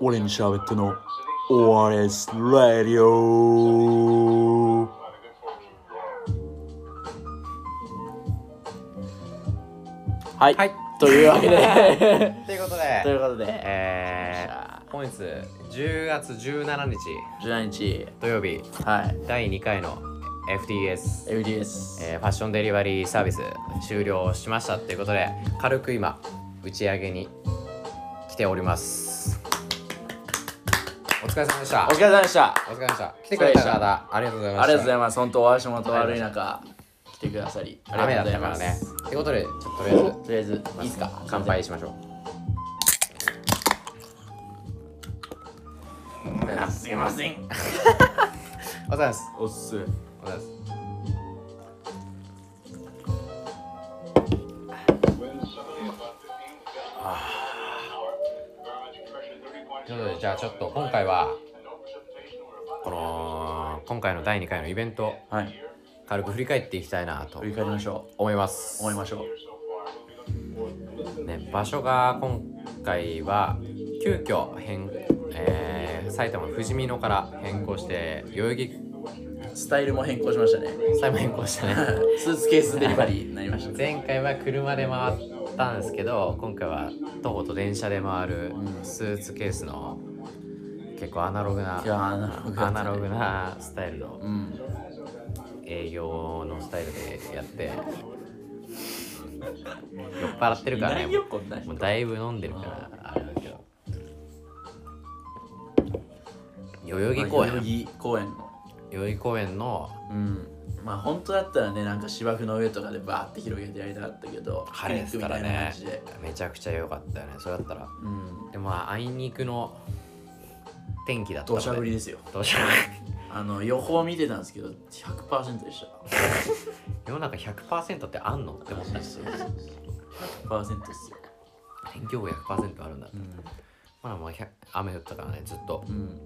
俺に喋っての ORS ラディオはい、はい。というわけで。ということとでいうことでえー、本日10月17日。17日。土曜日。はい。第2回の FTS、FDS えーファッションデリバリーサービス終了しましたっていうことで軽く今打ち上げに来ておりますお疲れ様でした。お疲れ様でした。お疲れ様でした。来てくれた方ありがとうございました。ありがとうございます。本当お足元悪い中来てくださりあり雨だがとうございます。ったからね。ってことでちょっととりあえずとりあえずいいっすか？乾杯しましょう。あすいません。お疲れ様です。おっす。お疲れ様ですということでじゃあちょっと今回はこの今回の第2回のイベントはい。軽く振り返っていきたいなと振り返りましょ思いまうす。思いましょう。ね、場所が今回は急遽変、えー埼玉のふじみ野から変更して代々木スタイルも変更しましたね。埼玉変更したね。スーツケースデリバリーになりました。ね前回は車で回ったんですけど今回は徒歩と電車で回るスーツケースの結構アナログなアナログなスタイルのうん。営業のスタイルでやって酔っ払ってるからね。もうだいぶ飲んでるからあれだけど。代々木公園。代々木公園の。代々木公園のうんまあ本当だったらねなんか芝生の上とかでバーって広げてやりたかったけど晴れですからね。めちゃくちゃ良かったよね。それだったら。うん。でもまああいにくの天気だったの土砂降りですよ。土砂あの予報見てたんですけど100%でした。世の中100%ってあんのって思ったんですよ。100%ですよ。天気予報100%あるんだうん。まあまあ100雨降ったからねずっと。うん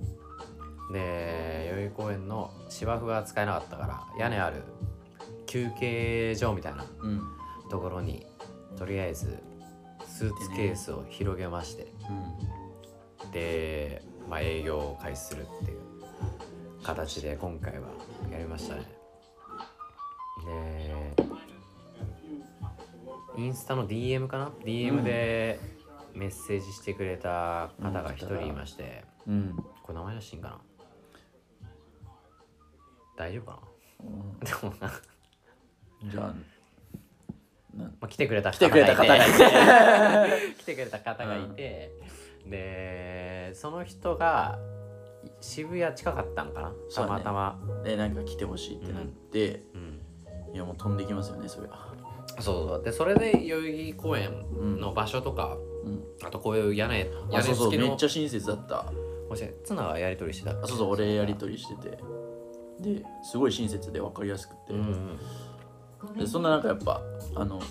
で代々木公園の芝生が使えなかったから屋根ある休憩所みたいなうん。ところにとりあえずスーツケースを広げましてで、まあ、営業を開始するっていう形で今回はやりましたね。でインスタの DM かな？DM でメッセージしてくれた方が一人いまして、うん。これ名前出していいんかな？大丈夫かうん。なでもな、じゃあなまあ、来てくれた来てくれた方がいて。来てくれた方がいて、でその人が渋谷近かったんかな？たまたま。でなんか来てほしいってなって、うん。いやもう飛んできますよねそれはそうそうでそれで代々木公園の場所とか、うん。あとこういう屋根屋あそうそう根付きのめっちゃ親切だった。もしツナがやり取りしてたあそうそう俺やり取りしててですごい親切で分かりやすくて、うんうんでそんな中やっぱあの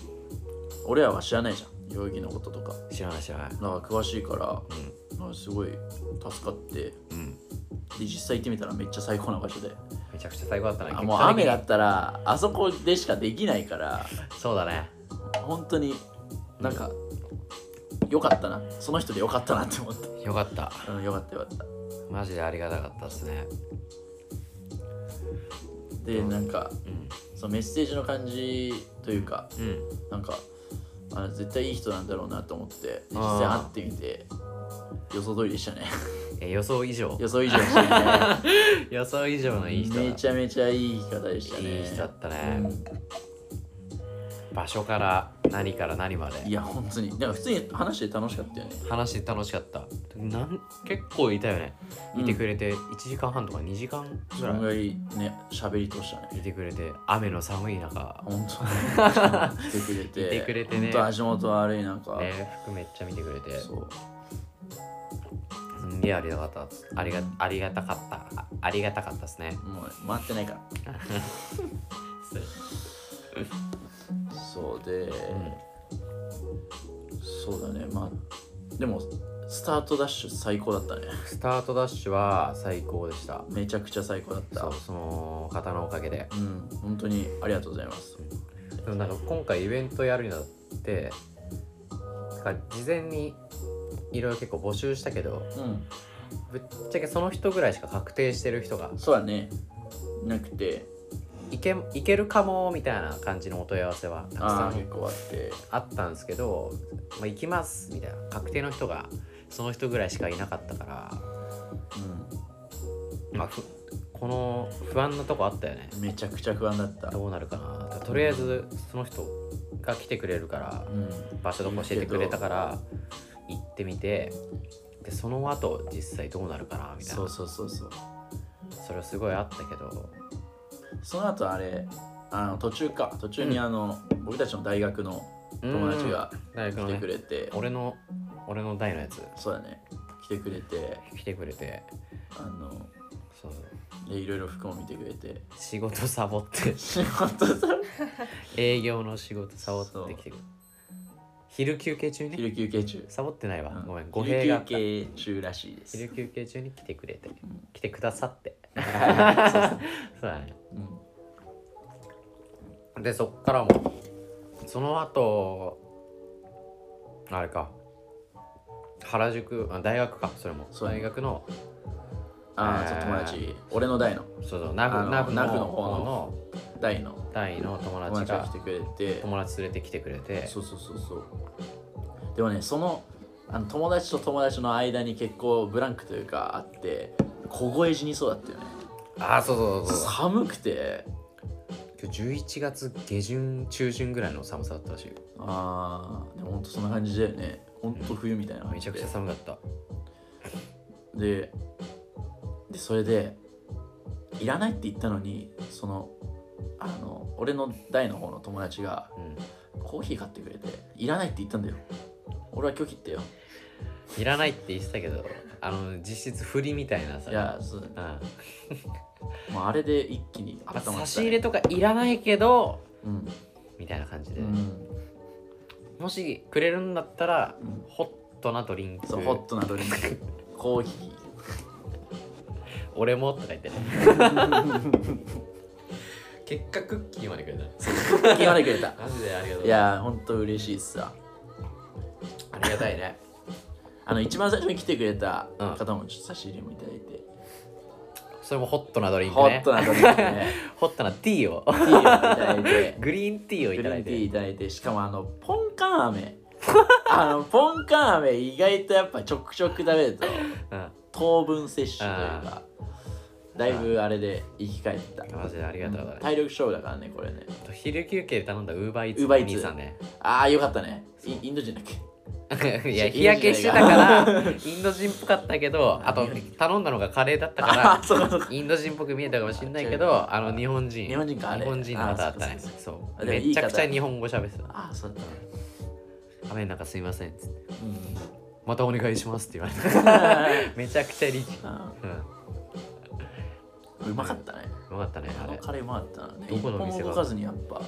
俺らは知らないじゃん。代々木のこととか。知らない知らない。だから詳しいからなんかすごい助かって。でうん、うん、実際行ってみたらめっちゃ最高な場所で。めちゃくちゃ最高だったねあもう雨だったらあそこでしかできないから。そうだね。本当になんかよかったな。その人でよかったなって思っよかった。たうんよかったよかった。マジでありがたかったですねでなんかうん。そのメッセージの感じというかうん。なんかあ絶対いい人なんだろうなと思ってで実際会ってみて予想通りでしたね。え予想以上。予想以上でしたね。予想以上のいい人だ。めちゃめちゃいい方でしたね。いい人だったうね、ん場所から何から何まで。いや本当に。だから普通に話して楽しかったよね。話楽しかった。なん結構いたよね。うん。いてくれて1時間半とか2時間ぐらい。ぐらいね喋り通したね。いてくれて雨の寒い中。本当に。来てくれて。いてくれてね。本当足元悪い中、ね服めっちゃ見てくれて。そう。すんげえありがたかった。ありがありがたかった。あありがたかったですね。もう回ってないから そうで、そうだね。まあでもスタートダッシュ最高だったね。スタートダッシュは最高でした。めちゃくちゃ最高だった。そうその方のおかげで。うん。本当にありがとうございます。でもなんか今回イベントやるにあたってなんか事前にいろいろ結構募集したけどうん。ぶっちゃけその人ぐらいしか確定してる人がそうだね。なくていけいけるかもみたいな感じのお問い合わせはたくあさんあって。あったんですけど、まあ、行きますみたいな。確定の人がその人ぐらいしかいなかったから、まあ、ふこの不安なとこあったよね。うんめちゃくちゃ不安だった。どうなるかな。とりあえずその人が来てくれるからうん。場所どこ教えてくれたから行ってみて。でその後実際どうなるかなみたいな。そうそうそうそう。それはすごいあったけどその後あれあの途中か。途中にあの、僕たちの大学の友達が来て大学のねくれて、俺の俺の代のやつ。そうだね。来てくれて。来てくれて。あのそう。でいろいろ服も見てくれて。仕事サボって。仕事さ営業の仕事サボってきてくる。昼休憩中に昼休憩中。サボってないわ、うん。ごめん語弊があった。昼休憩中らしいです。昼休憩中に来てくれて、来てくださってそ うそうだね。うん。でそっからもその後あれか。原宿あ大学かそれも。そう。大学のああ、えーそう友達。俺の代の。そうそうナフナフの方方のの。代の。大の友友達が達が来てくれて。友達連れてきてくれて。そうそうそうそう。でもねそのあの友達と友達の間に結構ブランクというかあって凍え死にそうだったよね。ああそうそうそうそう。寒くて。今日11月下旬中旬ぐらいの寒さだったらしいよ。ああでもほんとそんな感じだよね。ほんと冬みたいなめちゃくちゃ寒かった。ででそれでいらないって言ったのにそのあの俺の代の方の友達がうん。コーヒー買ってくれていらないって言ったんだよ。俺は拒否ってよ。いらないって言ってたけどあの実質振りみたいなさ。いやそううん。もうあれで一気にまあ温まった、ね、差し入れとかいらないけどうん、みたいな感じで、うん。もしくれるんだったら、うん。ホットなドリンク。そうホットなドリンク。コーヒ俺もとか言ってね。結果クッキーまでくれた。ー決までくれた。マジでありがとういやーほんと嬉しいっすわ。ありがたいねあの一番最初に来てくれたうん。方もちょっと差し入れもいただいて、それもホットなドリンクホねットなドリンクね。ホットなティーを。ティーをいただいて。グリーンティーをいグリーンティーただいていただいて。しかもあのポンカン。飴 あのポンカン飴意外とやっぱちょくちょく食べるとうん。糖分摂取というかだいぶあれで生き返った。マジでありがとうございます体力勝負だからねこれね。昼休憩で頼んだウーバーイーツ Uber Eats 兄さんね。ああよかったね。イインド人だっけ？いや日 焼けしてたからインド人っぽかったけどあと頼んだのがカレーだったかあらインド人っぽく見えたかもしれないけどあの日本人。日本人か日本人の方だったねあそうめちゃくちゃ方日本語喋ってた。ああそうだったね雨の中すいませんっつって。うんまたお願いしますって言われて めちゃくちゃリッチあうん。ーうまかったね。よかったねあれ。カレーうまかったなどこの店が？動かずにやっぱ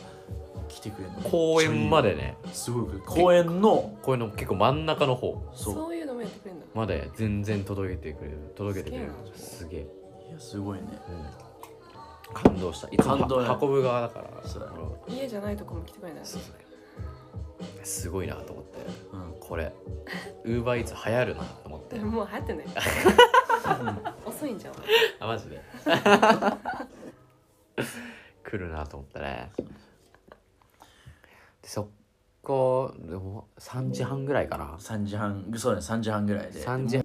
来てくれるの。公園までね。すごい公園のこういうの結構真ん中の方。そう。そういうのもやってくれるんだまで全然届けてくれる。届けてくれる。すげえ、いやすごいね。うん、感動した。いつも運ぶ側だから。そうだ家じゃないとこも来てくれるんだそうすごいなと思って。うん。これ。ウーバーイーツ流行るなと思って。もう流行ってない。遅いんじゃんあマジで。来るなと思ったねでそこでも3時半ぐらいかな。3時半そうだね3時半ぐらいで。3時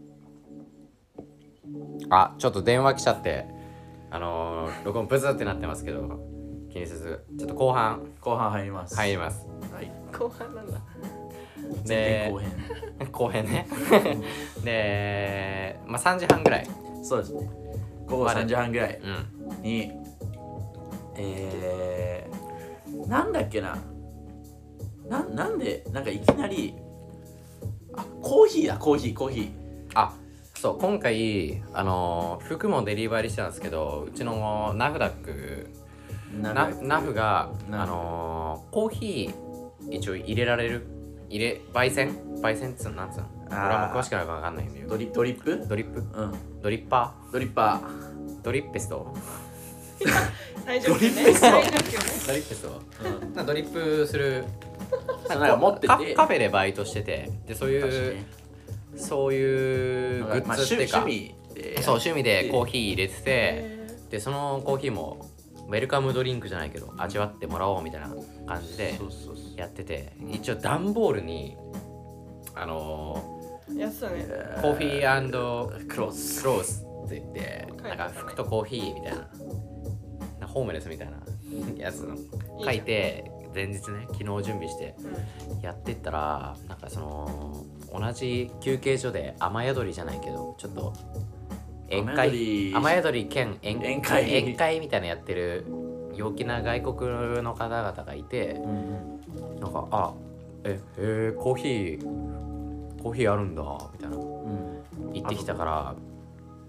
あちょっと電話来ちゃって。あのー、録音ブズってなってますけど気にせずちょっと後半。後半入ります。入ります。はい。後半なんだ。前編後で編後編ね。でまあ3時半ぐらい。そうですね。午後3時半ぐらいうん。にえー、なんだっけなななんでなんかいきなりあコーヒーだ。コーヒーコーヒー。あそう今回あのー服もデリバリーしたんですけどうちのナフダックなナナフがナフ。あのーコーヒー一応入れられる入れ焙煎？焙煎っつうのなんつうの？俺はもう詳しくないから分かんないんだけど。ドリドリップ？ドリップ？うん。ドリッパドリッパー。ドリッペスト？最上級ね。ドリップペスト？ドリップするなんか持ってて。カカフェでバイトしててでそういう確かにそういうグッズっていうか、趣趣味で。そう趣味でコーヒー入れててへでそのコーヒーもウェルカムドリンクじゃないけど味わってもらおうみたいな感じでそうそうそう。やってて一応段ボールにあのーやつだね。ーコーヒークロス。クロースって言ってなんか服とコーヒーみたいなホームレスみたいなやつ書いて前日ね昨日準備してうん。やってったらなんかその同じ休憩所で雨宿りじゃないけどちょっと宴会り。雨宿り兼宴宴会。宴会みたいなのやってる陽気な外国の方々がいてうんなんかあええーコーヒーコーヒーあるんだみたいな。うん。言ってきたから。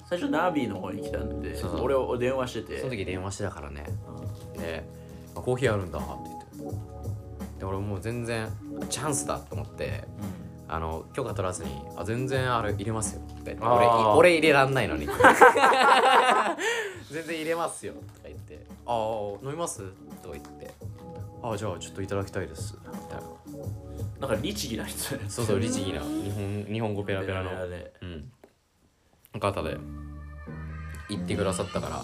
最初ナビの方に来たんで俺を電話してて。その時電話してたからね。であコーヒーあるんだって言ってで俺もう全然チャンスだと思ってあの許可取らずに「あ全然あれ入れますよ」って俺俺入れらんないのに。全然入れますよとか言って「ああ飲みます?」とか言って「ああじゃあちょっといただきたいです」みたいな。なんか律儀な人ね。そうそう律儀な。日本日本語ペラペラの。ペラペラで。うん。方で。言ってくださったから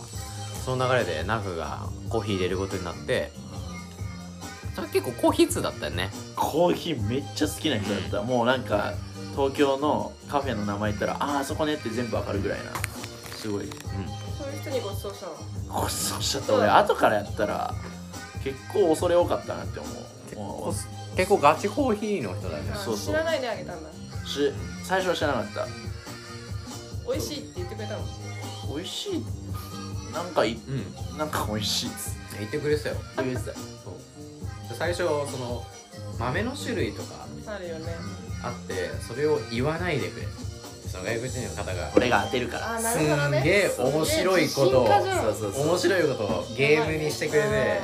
その流れでナフがコーヒー入れることになってそれ結構コーヒー通だったよね。コーヒーめっちゃ好きな人だった。もうなんか東京のカフェの名前言ったらああそこねって全部わかるぐらいな。すごい。うん。そういう人にご馳走したのごちそうしちゃった。俺後からやったら結構恐れ多かったなって思う。も結構ガチコーヒーの人だよね。あそうそう。知らないであげたんだ。うし最初は知らなかった。美味しいって言ってくれたの？美味しい？なんかいうん。なんか美味しいっつ言ってくれてたよ。って言ってたそう最初その豆の種類とかあるよね。あってそれを言わないでくれ。その外国人の方が俺が当てるから。あなするほどね。んげえ面白いことを面白いことをゲームにしてくれて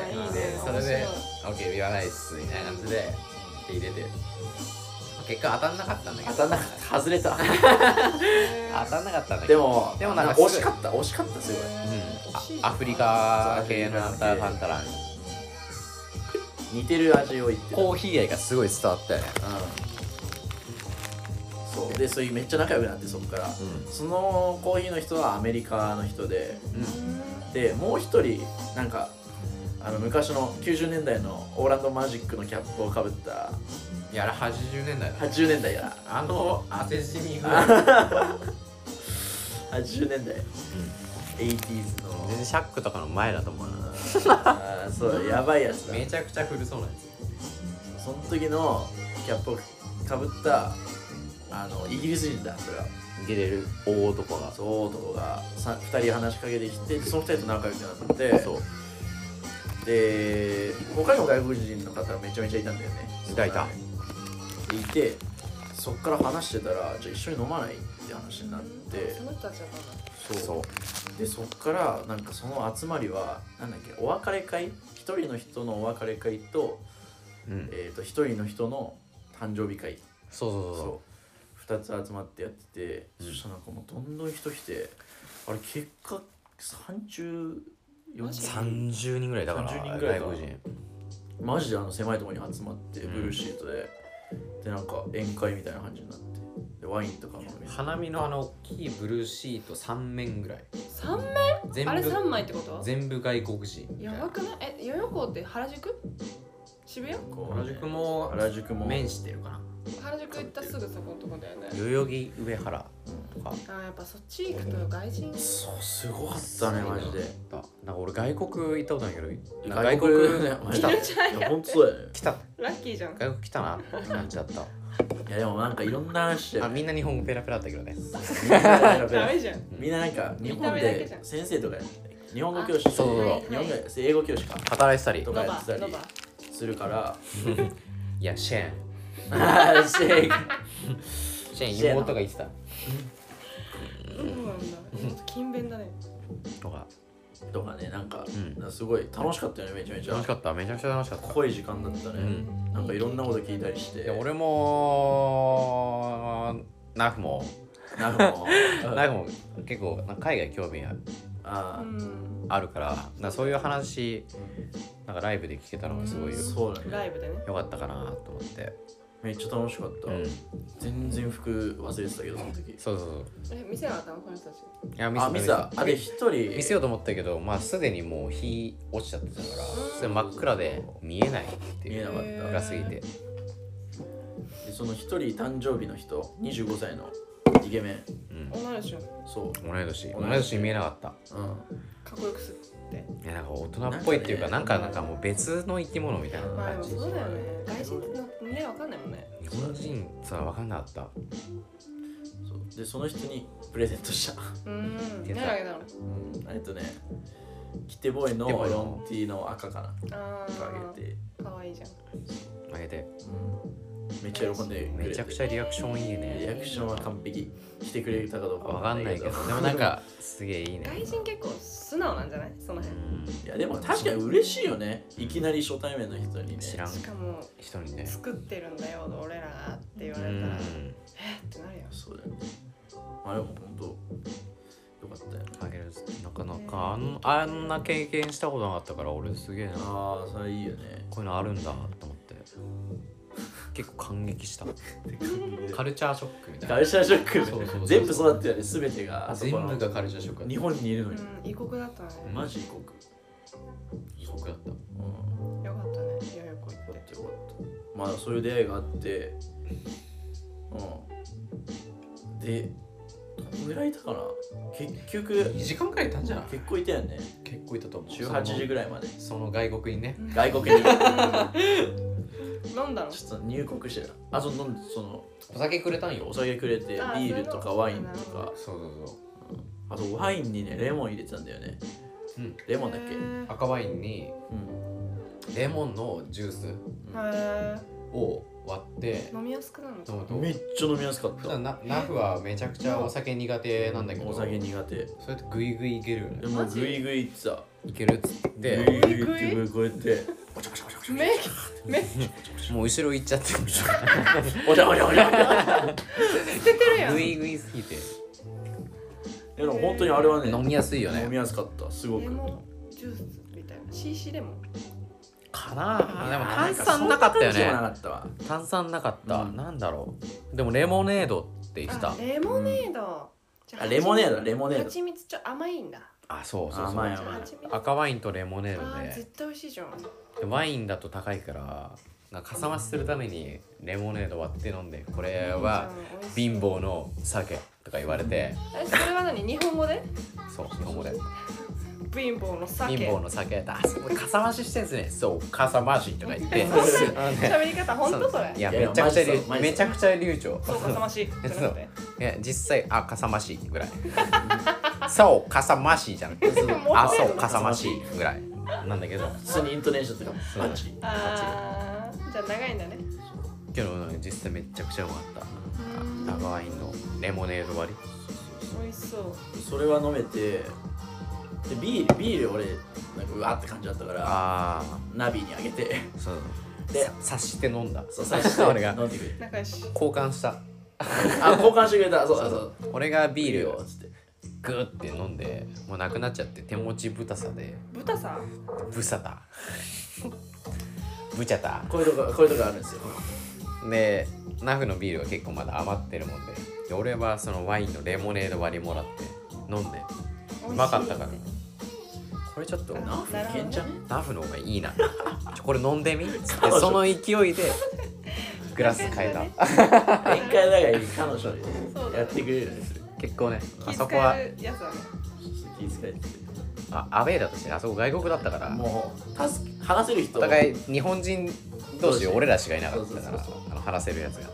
それで面「OK 言わないっす」みたいな感じで入れて。結果当たんなかったんだけど。当たんなかった。外れた。当たんなかったんだけど。でもでもなんか惜しかった。惜しかったすごいうん。あアフリカ系のアフターファンタラン似てる味を言ってた。コーヒー愛がすごい伝わったよね。うん。そう。でそういうめっちゃ仲良くなってそこから。そのコーヒーの人はアメリカの人ででもう一人なんかあの昔の90年代のオーランドマジックのキャップをかぶった。いやあれ80年代だ。80年代やあの汗染み具合80年代 80s の。全然シャックとかの前だと思うな。あーそうやばいやつだ。めちゃくちゃ古そうなやその時のキャップをかぶったあのイギリス人だそれは。つゲレる大男が。そう男がさ2人話しかけてきてその2人と仲良くなって。そう。で他にも外国人の方がめちゃめちゃいたんだよね。いたいた。でいてそっから話してたらじゃあ一緒に飲まない？って話になって。その人たちだったんだそう。でそっからなんかその集まりはなんだっけお別れ会？一人の人のお別れ会と,、うん。えー、と一人の人の誕生日会。そうそうそうそう。2つ集まってやってて、うん。そしたらなんかもうどんどん人来てあれ結果3040 30人？ぐらいだから30人ぐらいか外国人。マジであの狭いところに集まってうん。ブルーシートで、でなんか宴会みたいな感じになって。でワインとかも花見のあの大きいブルーシート3面ぐらい。三面？全あれ三部枚ってこと？全部外国人やばくない？え代々木って原宿？渋谷？こうね原宿も原宿も。面してるかな。原宿行ったすぐそこのとこだよね。代々木上原とか。あやっぱそっち行くと外人。そうすごかったねマジで。だなんか俺外国行ったことないけど外国ね来た。いや本当だよね。来た。ラッキーじゃん。外国来たな。って感じだったいやでもなんかいろんな話してあみんな日本語ペラペラだったけどね。みんなダメじゃん。みんななんか日本で先生とか日本語教師あそうそうそう。日本語英語教師か。働いてたり。とかやってたりするから。いやシェーン。シェイクシェーン妹が言ってた。そうなんだ。勤勉だね。とかとかねなんかうん。すごい楽しかったよねめちゃめちゃ。楽しかった。めちゃくちゃ楽しかった。濃い時間だったね、うん。なんかいろんなこと聞いたりして。いや俺もナフも。なんかも。うナフも結構なんか海外興味ある。ああるからなんかそういう話なんかライブで聞けたのがすごいそうだね。ライブでね。良かったかなと思ってめっちゃ楽しかった、うん。全然服忘れてたけどその時。そうそうそう。え店なかったのこの人たち？いやあ見せたあで一人。見せようと思ったけどまあすでにもう日落ちちゃってたからそれ真っ暗で見えないっていう。見えなかった。暗すぎて。でその一人誕生日の人25歳のイケメン。うん。女の人そう。同い年。同い年。見えなかった。うん。かっこよくするって。いやなんか大人っぽいっていうかなんかなんかもう別の生き物みたいなまあでも感じそうだよね。外人ってねわかんないもんね。日本人さ分かんなかった。そう。でその人にプレゼントした。うん。何あげたの？えっとねキテボーイのキテボーイの。ロンティーの赤かな。ああげて、あかわいいじゃん。あげて。うん、めっちゃ喜んでくれて。めちゃくちゃリアクションいいリねアクションは完璧来てくれたかどうか分かんないけど。でもなんかすげえいいね。外人結構素直なんじゃない？そのう辺ん。いやでも確かに嬉しいよね。いきなり初対面の人にね。知らん。しかも人にね。作ってるんだよ俺らがって言われたらうん。え？ってなるよ。そうだよね。あれも本当よかったよ。あげる。なかなかあんあんな経験したことなかったから俺すげえな。ああそれいいよね。こういうのあるんだと思って結構感激した。カルチャーショックみたいな。カルチャーショックそうそうそう全部そうだったよね全てがあそこの。全部がカルチャーショック日本にいるのに、うん異国だったね。マジ異国。異国だった。うん。よかったねいやよく行っよかって。たよかった。まあそういう出会いがあって。うん。でぐらいいたかな？結局2時間くらいいたんじゃない？結構いたよね。結構いたと思う。18時ぐらいまで。その外国にね。外国に。ち飲んだのょっと入国してたあその飲んそのお酒くれたんよ。お酒くれてビあールとかワインとか。そうそうそうあとワインにねレモン入れてたんだよね。うん。レモンだっけ？赤ワインにうん。レモンのジュースへを割って。ー飲みやすくなるの？飲むとめっちゃ飲みやすかっ普た段なナフはめちゃくちゃお酒苦手なんだけど。お酒苦手。それってグイグイいけるよね。でもグイグイってさ。いけるっつっグイてグイってこうやって。目目もう後ろ行っちゃって。おじゃおじゃおじゃ捨ててるやん。グイグイすぎて。でも本当にあれはね飲みやすいよね。飲みやすかったすごく。レモンジュースみたいな。CC レモンかな。あでもあ炭酸なかったよね炭酸なかった、うん。なんだろう。でもレモネードって言ってた。あレモネード。あレモネードレモネード。蜂蜜ちょ甘いんだ。あそうそうそう甘い赤ワインとレモネーあドでー絶対美味しいじゃん。でワインだと高いからなんかかさ増しするためにレモネード割って飲んでこれは貧乏の酒とか言われて。えそれは何？日本語で？そう日本語で貧乏の酒。貧乏の酒。だそうかさ増ししてんすね。そうかさ増しとか言って。喋り方本当それいやいやめちゃくちゃめちゃくちゃ流暢。そうかさまし。じゃなくて。いや実際あかさ増しぐらい。そうかさ増しじゃん あそうかさ増しぐらいなんだけど。普通にイントネーションとかバッチ。あー。じゃあ長いんだね。けどね実際めちゃくちゃうまかった。赤ワインの。レモネード割り。美味しそう。それは飲めてでビールビール俺なんかうわーって感じだったからあナビにあげて。あそう。で察して飲んだ。そう最初 俺が。飲んでくれて。仲良し交換した。あ交換してくれた。そうそうそう。俺がビールをっつって。グーって飲んでもうなくなっちゃって手持ちぶたさで。豚さ？ぶさた。ぶちゃた。こういうとここういうとこあるんですよ。でナフのビールは結構まだ余ってるもんで。で俺はそのワインのレモネード割りもらって飲んで。うまかったからこれちょっとナフいけんじゃねナフの方がいいな。ちょこれ飲んでみ？っつってその勢いで。グラス変えた。宴会だがいい彼女にそうだやってくれるんですよ結構ねあ気そこは遣えるやつだね。気遣いあアウェーだったしあそこ外国だったからもう助け話せる人。お互い日本人同士俺らしかいなかったかそうそうそうらあの話せるやつが。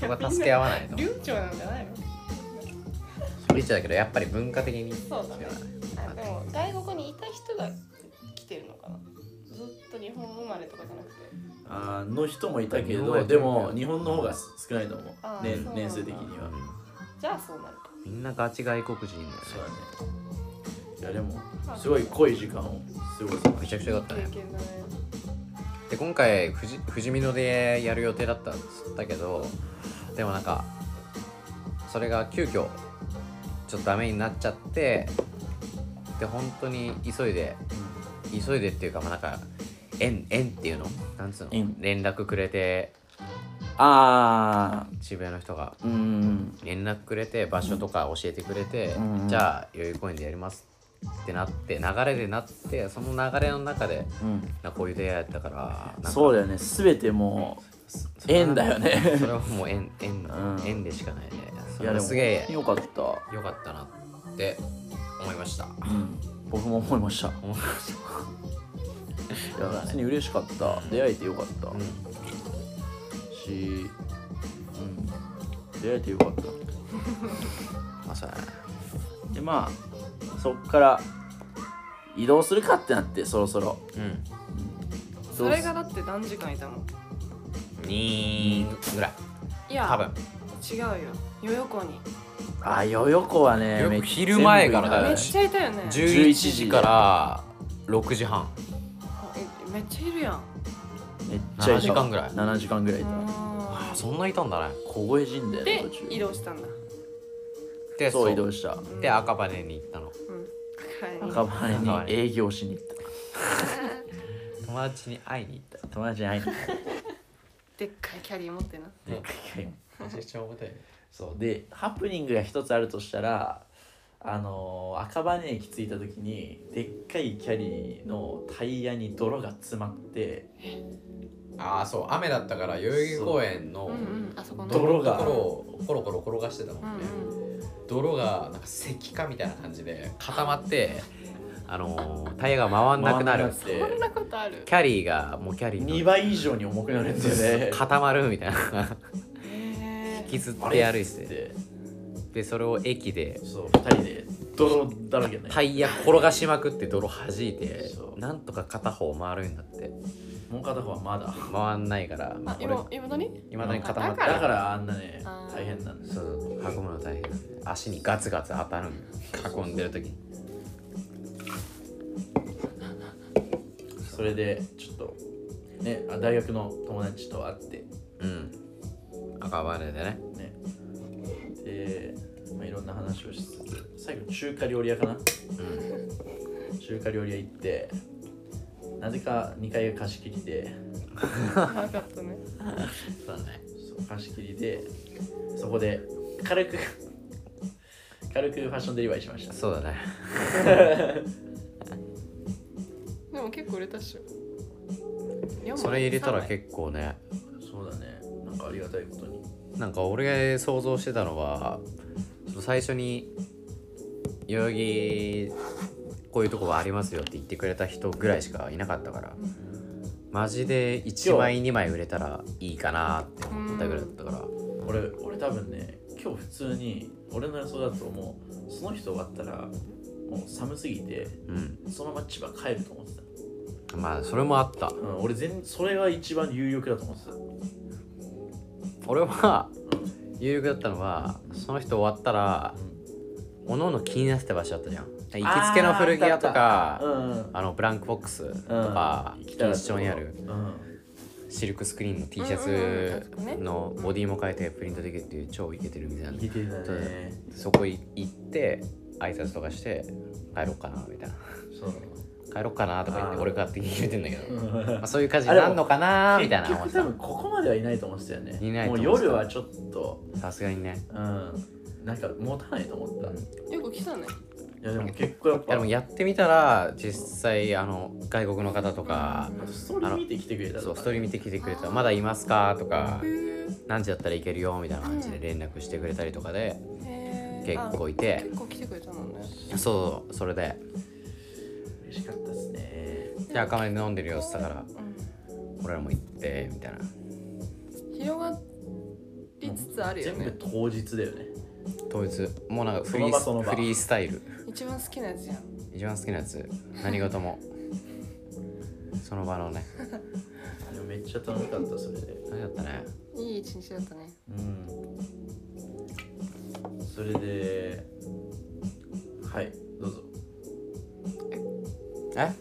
そこは助け合わないと流暢なんじゃないのリッチだけどやっぱり文化的にそうだねあでも外国にいた人が来てるのかな？ずっと日本生まれとかじゃなくて。あの人もいたけどでも日本の方が少ないと思う。年年数的には。じゃあそうなるか。みんなガチ外国人だよね。そう。だねいやでもすごい濃い時間を過ごせまめちゃくちゃ良かったね。で今回富士富士見野でやる予定だったんだけどでもなんかそれが急遽ちょっとダメになっちゃってで本当に急いで急いでっていうかまあなんか縁縁っていうの？なんつうの？縁。連絡くれてああ渋谷の人が。うん。連絡くれて場所とか教えてくれて、うん。じゃあ代々木公園でやりますってなって流れでなってその流れの中でうん。なこういう出会いやったからなんかそうだよね。全てもうそれは縁だよね。それはもう縁縁,、ん。縁でしかないね。そいやすげえよかった。よかったなって思いました。うん。僕も思いました。い思いましや普通に嬉しかった。出会えてよかった。た、うん。し、うん、出会えてよかった。まあそうやねでまあそっから移動するかってなってそろそろ。うん。それがだって何時間いたの？2ぐらい。いや多分。違うよ。代々木にあよよこはね昼前からだよね。めっちゃいたよね。11時から6時半。めっちゃいるやん。めっちゃいた。7時間ぐらい。7時間ぐらいいた。あそんないたんだね。凍え死んだよねで移動したんだ。でそう移動した。うんで赤羽に行ったの。うん。赤羽に。営業しに行っ 友達に会いに行った。友達に会いに行っ でっかいキャリー持ってな。てめちゃくちゃ重たいそう。でハプニングが一つあるとしたらあのー赤羽駅着いた時にでっかいキャリーのタイヤに泥が詰まってああそう。雨だったから代々木公園の泥が。ところをコロコロ転がしてたもんね、うんうん。泥がなんか石化みたいな感じで固まってあのータイヤが回んなくなる回んなくそんなことある。キャリーがもうキャリーの。2倍以上に重くなるんだよね。固まるみたいなきずっあて歩いって。てでそれを駅でそう2人で泥だらけねタイヤ転がしまくって泥弾いてなんとか片方回るんだって。もう片方はまだ。回んないからあこれ今今何いまだに固まってあだからあんなね大変なんですそう運ぶの大変なんで足にガツガツ当たるん運んでる時に。それでちょっとねあ大学の友達と会って。うん赤羽でね。ね。で、まあ、いろんな話をしつつ最後中華料理屋かな。うん。中華料理屋行ってなぜか2階が貸し切りで。なかったね。そうだね。そう貸し切りでそこで軽く軽くファッションデリバリーしました。そうだね。でも結構売れたっしょ。それ入れたら結構ねなんかありがたいことに。なんか俺が想像してたのは最初に代々木こういうとこはありますよって言ってくれた人ぐらいしかいなかったからマジで1枚2枚売れたらいいかなって思ったぐらいだったから。俺俺多分ね今日普通に俺の予想だともうその人終わったらもう寒すぎてうん。そのまま千葉帰ると思ってた、まあそれもあった。うん、俺全それが一番有力だと思ってた俺は有力だったのはその人終わったらおのおの気になってた場所だったじゃん。行きつけの古着屋とかあのブランクボックスとかうん。錦糸町にあるうんシルクスクリーンの T シャツのボディも変えてプリントできるっていう超イケてる店なんでいけてるんだねそこい行って挨拶とかして帰ろうかなみたいな。そう帰ろうかなとか言って俺勝手に言ってんだけど、うん。まあ、そういう感じになるのかなみたいな思って結局多分ここまではいないと思ってたよね。いないともう思ってた。夜はちょっと。たさすがにね。うん。なんか持たないと思った、うんいよく来たね。やでも結構やっぱ。いやでもやってみたら実際あの外国の方とかストーリー見てきてくれたそうストーリー見てきてくれた。らまだいますかとかへえ何時だったらいけるよみたいな感じで連絡してくれたりとかで結構いて。結構来てくれたもんね。そうそれで嬉しかったですね。じゃあ赤羽で飲んでる様子だからうん。俺らも行ってみたいな。広がりつつあるよ全部ね当日だよね。当日。もうなんかフリその場その場。ーフリースタイル。一番好きなやつじゃん。一番好きなやつ。何事も。その場のね。でもめっちゃ楽しかったそれで。何だったね。いい一日だったね。うん。それではいどうぞえ？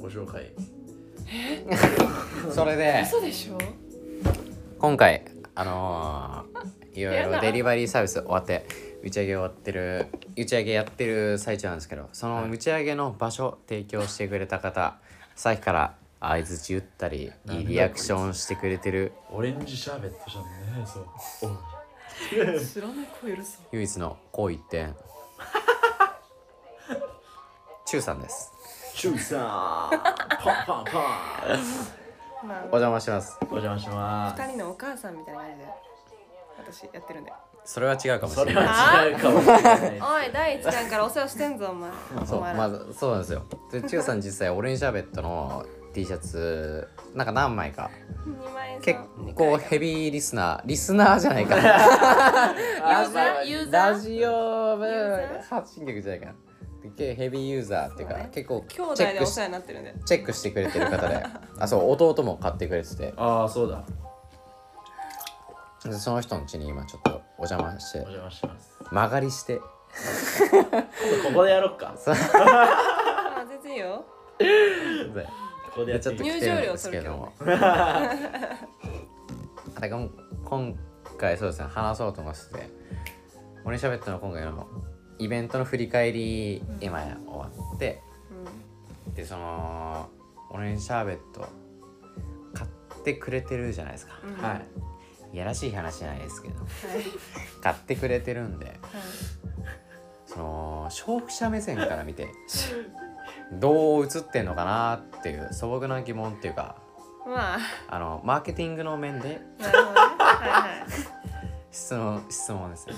ご紹介。それで。嘘でしょ？今回あのー、いろいろデリバリーサービス終わって打ち上げ終わってる打ち上げやってる最中なんですけどその打ち上げの場所提供してくれた方さっきから相づち打ったりいいリアクションしてくれてる。オレンジシャーベットじゃんねそう知らない子いるさ唯一の好一点。チュウさんですチューさんパンパンパン。まあお邪魔します。お邪魔します。二人のお母さんみたいな感じで私やってるんで。それは違うかもしそれれない。は違うかもしれないおい第一弾からお世話してんぞお前。そうお前ら。まずそうなんですよ。でチュウさん実際オレンジシャーベットの T シャツなんか何枚か。二万円さ結構ヘビーリスナーリスナーじゃないかな。ユーザー？ユーザー？ラジオ発信局じゃないかなでヘビーユーザーっていうか、そうね。結構チ兄弟ェックしでお世話になってるんで。チェックしてくれてる方で。あそう弟も買ってくれてて。ああそうだ。でその人の家に今ちょっとお邪魔して。お邪魔します。曲がりして。今 度ここでやろっか。そう。あ全然いいよ。でここでやってちょっとみる来てるんですけども あれがもう今回そうですね話そうと思ってて「オレンジシャーベット」の今回のイベントの振り返り今終わってでそのオレンジシャーベット買ってくれてるじゃないですか。うん。うんはい。いやらしい話じゃないですけど。はい。買ってくれてるんで。はい。その消費者目線から見てどう映ってんのかなっていう素朴な疑問っていうかまあ。あのマーケティングの面で 質問質問ですよ。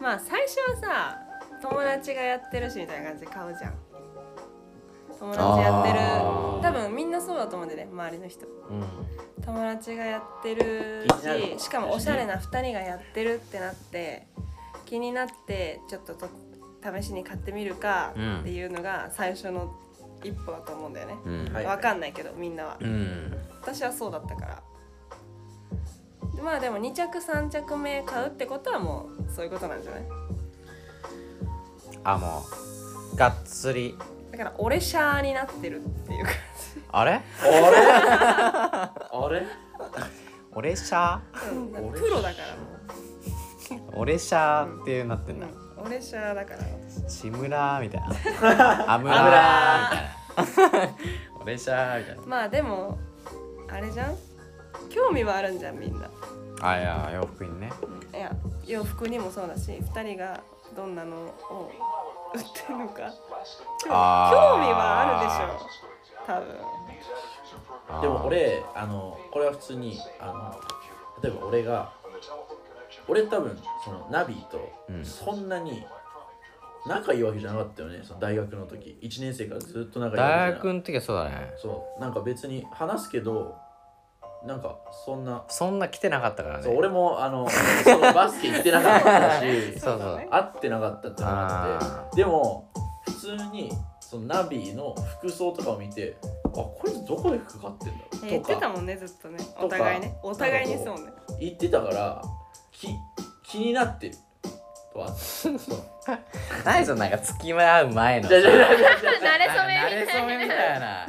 まあ最初はさ友達がやってるしみたいな感じで買うじゃん。友達やってる。多分みんなそうだと思うんだよね周りの人。うん。友達がやってるししかもおしゃれな2人がやってるってなって気になってちょっとと試しに買ってみるかうん。っていうのが最初の一歩だと思うんだよね、うん。はい。わかんないけどみんなは。うん。私はそうだったから。まあでも2着3着目買うってことはもうそういうことなんじゃない？あもうがっつり。だから俺シャーになってるっていう感あれ？あれ？俺シャじ、うん、だから俺？プロだからー俺シャーっていうなってんだ、もう、うん、俺シャーだから。私志村みたいな。アムラーみたいな。俺シャーみたいな。まあでもあれじゃん？興味はあるんじゃんみんな、あいや洋服にね。うん、いや洋服にもそうだし2人がどんなのを売ってるのか。興味はあるでしょ。多分。でも俺あのこれは普通にあの例えば俺が俺多分そのナビとうん。そんなに仲いいわけじゃなかったよね。その大学の時。1年生からずっと仲いいわけじゃない。大学の時はそうだね。そう。なんか別に話すけどなんかそんなそんな来てなかったからね。そう俺もあのそのバスケ行ってなかったし そうそう。会ってなかったってのがああってでも普通にそのナビの服装とかを見てあこいつどこで服買ってんだろう？とか。言ってたもんねずっとね。お互いね。お互いにそうね。言ってたからき気になってるとは 何そのなんか付き合う前のじゃじゃじゃじゃ慣れ初めみたいな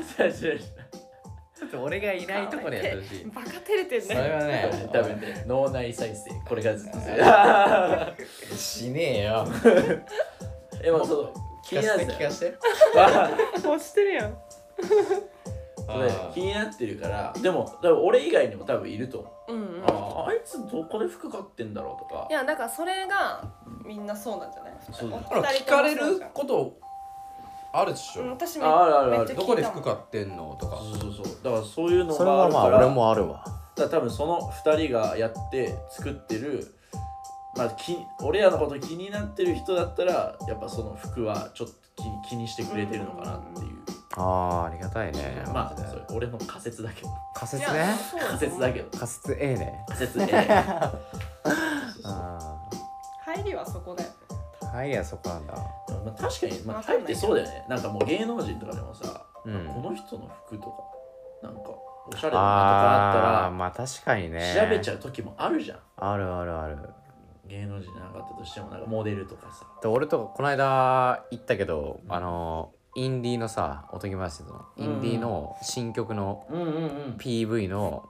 慣れ初めみたいなじゃじゃじちょっと俺がいないとこでやってほしい。バカ照れてんそれねはねゃ多分ね脳内再生これからずっとする。しねえよ。えまあそう気になって聞かせて。もうしてるやん。それ気になってるからでも多分俺以外にも多分いると思う、うんうん。ああいつどこで服買ってんだろうとか。いやだからそれがみんなそうなんじゃない？そうだおあら聞かれることあるでしょ。うん私めああるあるある。めっちゃ聞いたどこで服買ってんのとか。そうそうそう。だからそういうのそれがある。からはまあ俺もあるわ。だから多分その2人がやって作ってるまあき俺らのこと気になってる人だったらやっぱその服はちょっと気に気にしてくれてるのかなっていう、あーありがたいね。まあマジでそれ俺の仮説だけど。いや仮説ね。そう仮説だけど。仮説 A ね。仮説ね。あ入りはそこだよあはいやそこなんだ。まあ、確かに、まあ、わかんない入ってそうだよね。なんかもう芸能人とかでもさ、うん。この人の服とかなんかおしゃれだなとかあっあーまあ確かにね。たら調べちゃう時もあるじゃん。あるあるある。芸能人じゃなかったとしてもなんかモデルとかさ。で俺とかこの間行ったけど、あのインディーのさおとぎ話の。インディーの新曲のうんうんうん。PV の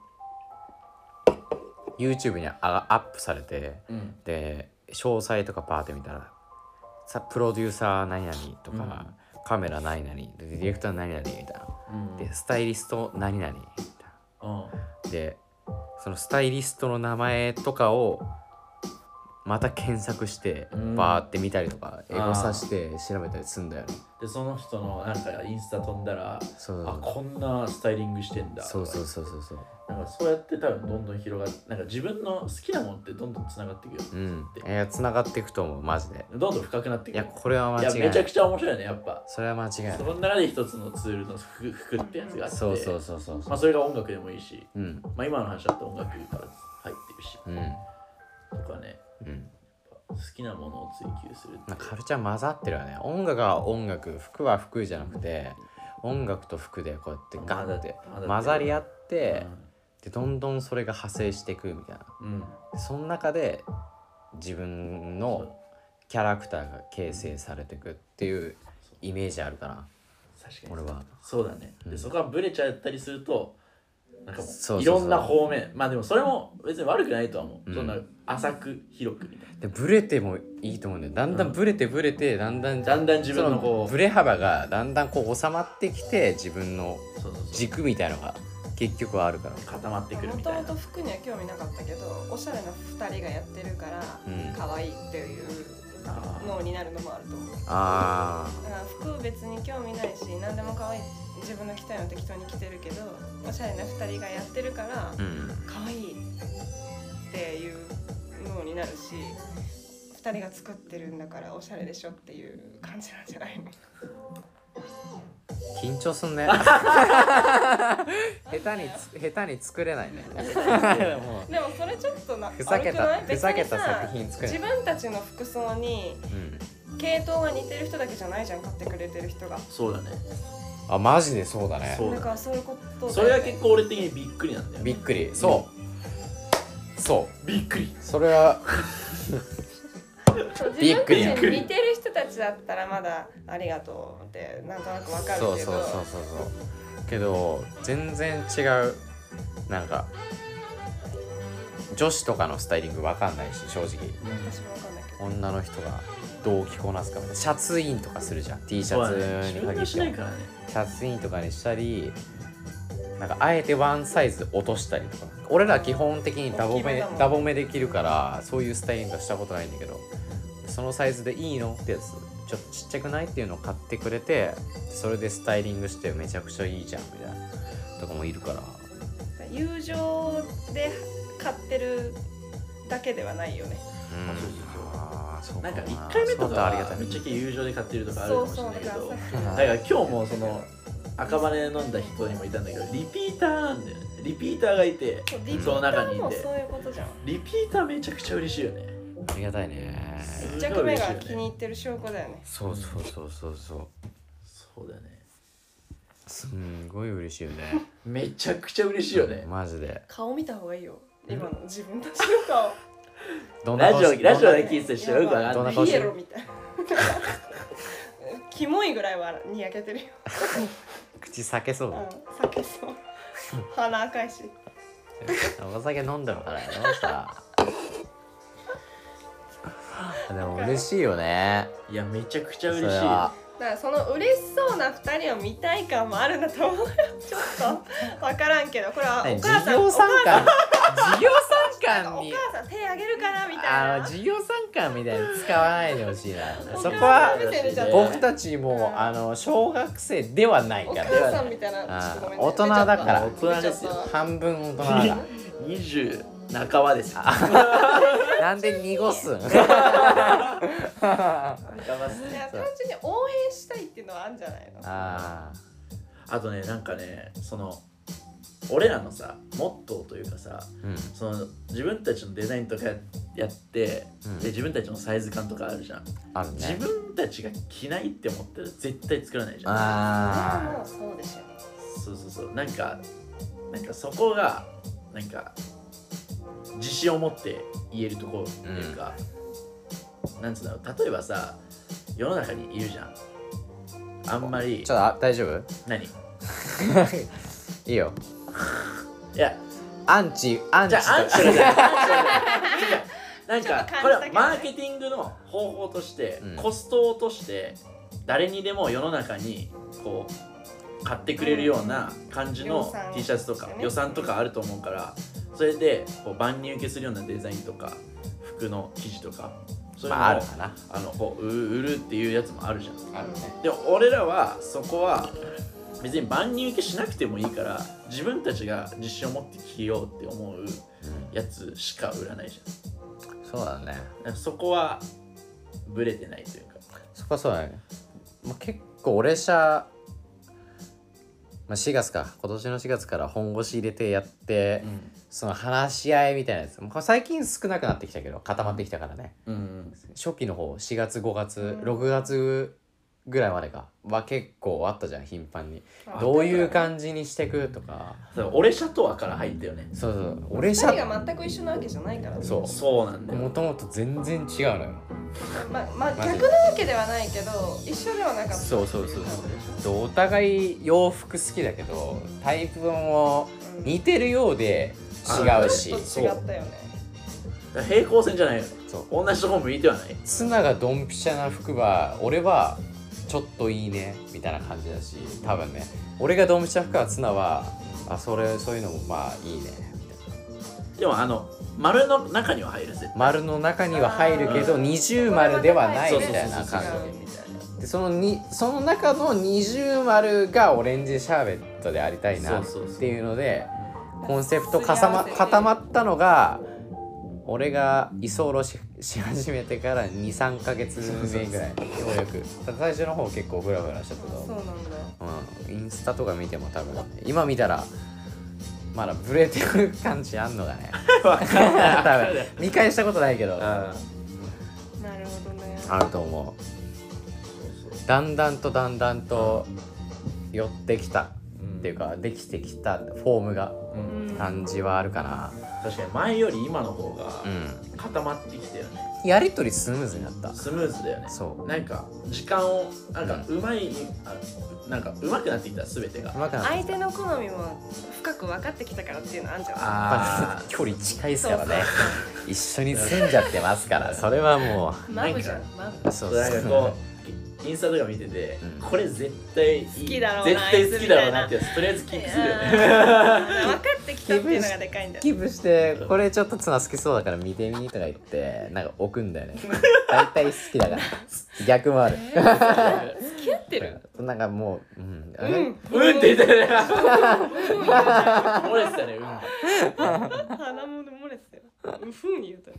YouTube にあがアップされてうん。で詳細とかパーって見たらさプロデューサー何々とか、カメラ何々でディレクター何々みたいな。うん。でスタイリスト何々みたいうん。なでそのスタイリストの名前とかをまた検索してうん。バーって見たりとかエあー。ゴさして調べたりすんだよね。でその人のなんかインスタ飛んだらそう。あこんなスタイリングしてんだ。そうそうそうそうそう。なんかそうやって多分どんどん広がってなんか自分の好きなものってどんどんつながっていくよ。うん。いや繋がっていくと思うマジで。どんどん深くなっていく。いやこれは間違いない。めちゃくちゃ面白いねやっぱ。それは間違いない。その中で一つのツールの服服ってやつがあって。そうそうそうそうまあそれが音楽でもいいし。うん。まあ今の話だと音楽から入ってるし。うん。とかねうん。好きなものを追求するカルチャー混ざってるよね。音楽は音楽服は服じゃなくて音楽と服でこうやってガンって混ざり合ってでどんどんそれが派生していくみたいな。うん、うんその中で自分のキャラクターが形成されていくっていうイメージあるかな。確かに。俺は。そうだね、でうん。そこがブレちゃったりするとなんかもうそうそうそう。いろんな方面。まあでもそれも別に悪くないとは思う、うん。そんな浅く広くみたいでブレてもいいと思うんだよ。だんだんブレてブレてだんだんなだんだん自分のそこうブレ幅がだんだんこう収まってきて自分の軸みたいのが結局はあるから。固まってくるもみたいな。ともと服には興味なかったけどおしゃれな2人がやってるからうん。可愛いっていうあ脳になるのもあると思う。あだから服別に興味ないし何でも可愛い自分の着たいの適当に着てるけどおしゃれな2人がやってるからーうん。可愛いっていう脳になるし2人が作ってるんだからおしゃれでしょっていう感じなんじゃないの？緊張すんね。下手につ下手に作れないね。でもそれちょっとなふざけた悪くない？ふざけた作品作れ自分たちの服装にうん。系統が似てる人だけじゃないじゃん買ってくれてる人が。そうだねあマジで？そうだね。そうだからそういうことだよね。それが結構俺的にびっくりなんだよびっくり。そう。そう。びっくり。それはそうびっくり自分たちに似てる人たちだったらまだありがとうってなんとなくわかるけど。そうそうそうそうそう。けど全然違う。なんか女子とかのスタイリングわかんないし正直。私もわかん女の人がどう着こなすかみたいな。シャツインとかするじゃん。T シャツに限っては。ね。シャツインとかにしたりなんかあえてワンサイズ落としたりとか。俺ら基本的にダボめダボめできるからそういうスタイリングはしたことないんだけど。そのサイズでいいのってやつ。ちょっとちっちゃくないっていうのを買ってくれてそれでスタイリングしてめちゃくちゃいいじゃんみたいなとかもいるから。友情で買ってるだけではないよね。うんなんかな1回目とかめっちゃけ友情で買ってるとかあるかもしれないけど。だかだから今日もその赤羽飲んだ人にもいたんだけどリピーターなんだよね。リピーターがいてそのータ中にいて。リピーターめちゃくちゃ嬉しいよね。ありがたいね。1着目が気に入ってる証拠だよね。そうそうそうそうそう。そうだよね。すんごい嬉しいよね。めちゃくちゃ嬉しいよね。マジで。顔見た方がいいよ。今の自分たちの顔どんなラジオ顔しラジオで聞いてた人よくわかんない。どんな顔してるピエロみたいな。キモいぐらいはにやけてるよ、口裂けそう。うん、酒そう。鼻赤いし。お酒飲んだのかなどうしたでも嬉しいよね。いやめちゃくちゃそ嬉しい。だからその嬉しそうな2人を見たい感もあるんだと思うよ。ちょっと。分からんけど。これはお何母さん事業参観事業参観おに母さん手あげるからみたいな。あの事業参観みたいに使わないでほしいな。おそこは僕たちもうん。あの小学生ではないおから。母さんみたいなね。大人だから大人ですよ。半分大人だ。か20半ばです。よ らなんで濁すん？単純に応援したいっていうのはあるんじゃないの？ああとねなんかねその俺らのさモットーというかさーうん。その自分たちのデザインとかやって、うん。で自分たちのサイズ感とかあるじゃん、ある自ね分たちが着ないって思ったら絶対作らないじゃん。あもうそうでしょそうそうそう。なんかなんかそこがなんか自信を持って言えるところっていうか、なんつうんだろう。例えばさ世の中にいるじゃん。あんまりちょっとあ大丈夫？何？いいいよやアンチアンチじゃあアンチじゃない なんかこれはマーケティングの方法として、うん。コストを落として誰にでも世の中にこう買ってくれるような感じの T シャツとかね。予算とかあると思うからそれでこう万人受けするようなデザインとか服の生地とかそういうのを、まああるかな。あのこうう売るっていうやつもあるじゃん。あるね。でも俺らはそこは別に万人受けしなくてもいいから自分たちが自信を持って着ようって思うやつしか売らないじそうだね。ゃんだからそこはブレてないというか。そこはそうだね、まあ、結構俺社、まあ、4月か。今年の4月から本腰入れてやって、その話し合いみたいなやつ。もう最近少なくなってきたけど固まってきたからね。うん。うん。初期の方4月5月6月ぐらいまでか。は結構あったじゃん頻繁に。あどういう感じにしてくとか。俺社とはから入ったよね。そうそう。俺2社人が全く一緒なわけじゃないからね。そう。そうなんだよ。もともと全然違うのよ。ままあ逆なわけではないけど一緒ではなかった。そうそうそうそう。お互い洋服好きだけどタイプも似てるようで違うし。ちょっと違ったよね。平行線じゃない。よねそう。同じとこ向いてはない。ツナがドンピシャな服は俺はちょっといいねみたいな感じだし多分ね俺がドンピシャ服はツナはあそれそういうのもまあいいねみたいな。でもあの丸の中には入るぜ。丸の中には入るけどうん。二重丸ではないみたいな感違う。みたいなじ。でそのにその中の二重丸がオレンジシャーベットでありたいなっていうのでコンセプト固ま固まったのが俺が居候しし始めてから23か月目ぐらい。ようやく。最初の方結構フラフラしちゃったけどそうなんだうん、インスタとか見ても多分今見たらまだブレてる感じあんのがね。多分。見返したことないけど。あなるほどね。あると思う。だんだんとだんだんと寄ってきたっていうかできてきたフォームがうんうん。感じはあるかな確かに前より今の方がう固まってきたよね。んやりとりスムーズになった。スムーズだよね。そう。なんか時間をなんかうまいあなんかうまくなってきた全てが。うまくなった。相手の好みも深く分かってきたからっていうのあるんじゃないあ距離近いですからね。そう一緒に住んじゃってますから。それはもマブじゃんマブ。うそう。なんかこうインスタとか見てて、うん。これ絶対いい好きだろうな絶対好きだろうなってやつとりあえずキープするよね。分かってきたっていうのがでかいんだ。よキープしてこれちょっとツナ好きそうだから見てみとか言ってなんか置くんだよね。大体好きだから。逆もある。付き合ってる。なんかもううん、うんうんって言ってたね漏れてたねうん。鼻も漏れてたようふん。言うた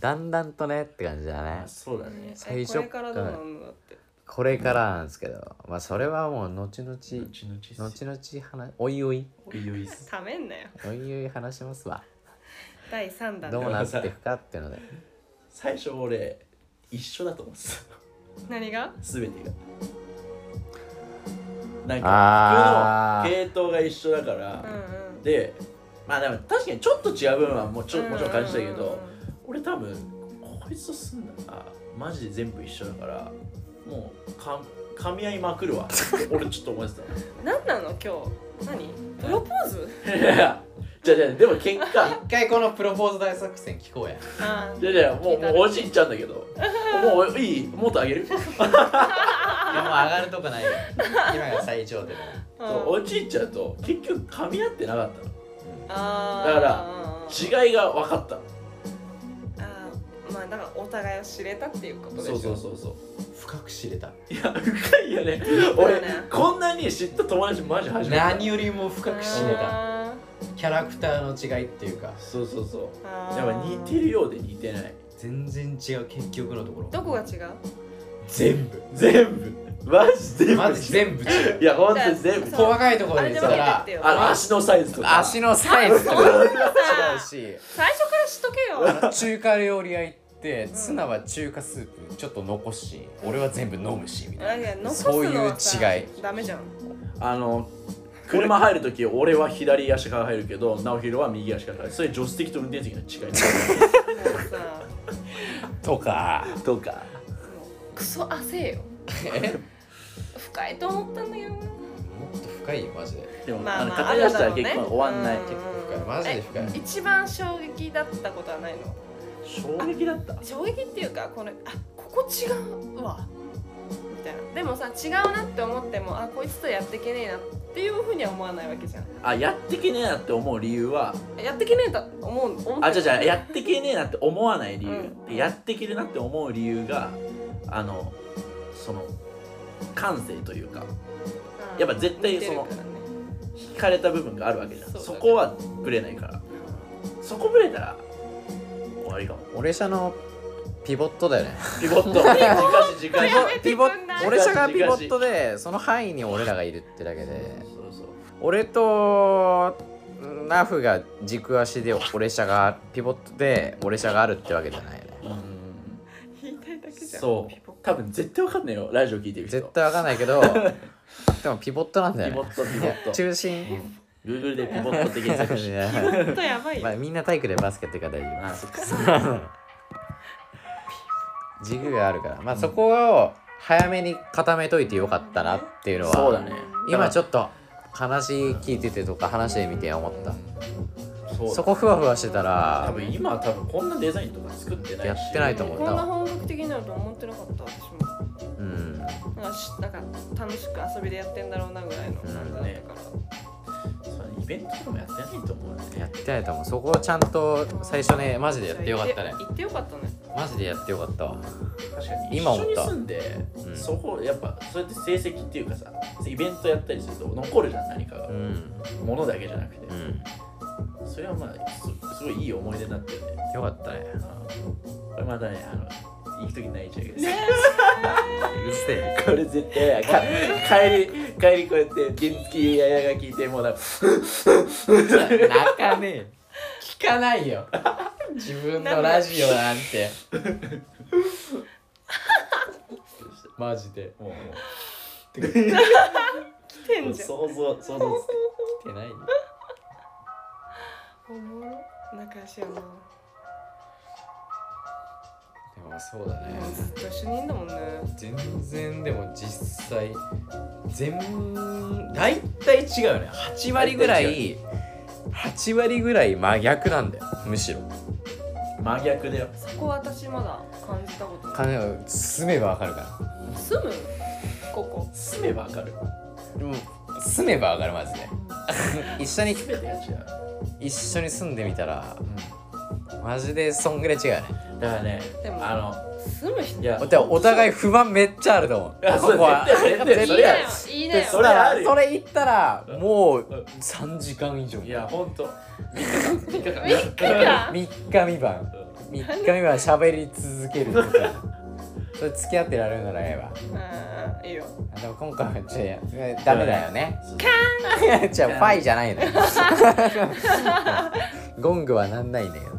だん。だん。とねって感じだねあそうだね最初これからどうなるのだってこれからなんですけどまあそれはもう後々後々っす後々話おいおい。おいおいっす。ためんなよ。おいおい話しますわ。第3弾どうなっていくかっていうので。最初俺一緒だと思って何が？た全てが。なんあー。か服の系統が一緒だから、うんうん。でまあでも確かにちょっと違う部分はもちろんもちろん感じたけど、うんうんうん俺多分こいつと住んだらマジで全部一緒だからもうか噛み合いまくるわ。俺ちょっと思って何なの今日？何？プロポーズ？たいやじゃあじゃあでも結果一回このプロポーズ大作戦聞こうや。あじゃあじゃあもうもうおじいちゃんだけど。もういい？もっとあげる？いやもう上がるとこないよ。今が最長でそうおじいちゃんと結局噛み合ってなかったの。あだからら違いが分かった。のあー。まあだからお互いを知れたっていうことでしょ。そうそうそうそう深く知れた。いや深いよね。俺こんなに知った友達マジ初めて何よりも深く知れた。あキャラクターの違いっていうか。そうそうそう。ー。やっぱ似てるようで似てない。全然違う結局のところ。どこが違う？全部。全部。マジ全部マジ全部違う。いやほんとに全部細かいところで言ったら。あの足のサイズとか。足のサイズとか。違うし。最初から知っとけよ。中華料理屋行ってツナは中華スープちょっと残すし俺は全部飲むしみたいな。そういう違い。ダメじゃん。あの車入るとき俺は左足から入るけど直弘は右足から入る。それ助手席と運転席の違い。とか。とか。クソ汗よ。深いと思ったんだけどな。もっと深いよマジで。でも、まあまああの語り出したら結構終わんない、うん。結構深い。マジで深い。え一番衝撃だったことはないの？衝撃だった。衝撃っていうかこのあここ違うわ。みたいな。でもさ違うなって思ってもあこいつとやってけねえなっていうふうには思わないわけじゃん。あやってけねえなって思う理由はやってけねえと思う思あじゃあじゃあやってけねえなって思わない理由、うん。でやってけるなって思う理由があのその感性というかやっぱ絶対その似てるかれた部分があるわけじゃん。そこはぶれないから。そこぶれたら終わりかも。俺社のピボットだよね。ピボット。ピボ俺社がピボット。でその範囲に俺らがいるってだけで。そうそう俺とナフが軸足で俺社がピボットで俺社があるってわけじゃないよね。言いたいだけじゃん。そう。多分絶対わかんないよ。ラジオ聞いてる人。絶対わかんないけどでもピボットなんだよね。ピボットピボット。中心 Google でピボットって検索していや。ほんとやばいよ。まあ、みんな体育でバスケってから大丈あそっか。夫軸があるから。まあそこを早めに固めといてよかったなっていうのはそうだね。今ちょっと話聞いててとか話してみて思った。とそこふわふわしてた多ら分今は多分こんなデザインとか作ってないし。やってないと思う。こんな本格的になると思ってなかった私も。うん。なんかしなんか楽しく遊びでやってんだろうなぐらいの感じだったから、そうイベントとかもやってないと思うね。やってないと思う。そこをちゃんと最初ねマジでやってよかったね。行ってよかったね。マジでやってよかったわ。確かに。今思った。一緒に住んで、うん。そこやっぱそうやって成績っていうかさイベントやったりすると残るじゃん何かが、うん。ものだけじゃなくて、うん。それはまあすすごいいい思い出になってるねよかったね。これまたねあの行く時泣いちゃうけど、うるせえ。これ絶対か 帰り帰りこうやって原付ややが聞いてもうなんか 泣かねえ。聞かないよ。自分のラジオなんて。マジで。もうも来てうんじゃん。想像想像つ来てないよおもろ。仲良しやなでもそうだね。ずっと一緒にいんだもんね。全然でも実際全大体違うよね。8割ぐらい8割ぐらい真逆なんだよ。むしろ。真逆だよ。そこ私まだ感じたことない。金を住めばわかるか住む？ここ。住めばわかる。らもう住めばわかるマジで。一緒に全てが違う、一緒に住んでみたらマジでそんぐらい違うよねだからねでもあ住む人のいやお互い不満めっちゃあると思う。いやそうここは。絶対絶対いいそれはなよいいなよそれあるよ。それ言ったらもううん。3時間以上。いやほんと。3日間？3日間。3日三晩。3日三晩喋り続けるとかそれ付き合ってられるならええわ。うんいいよ。あでも今回はちょっとダメだよね。カ じゃあファイじゃないのよ。ゴングはなんないんだけど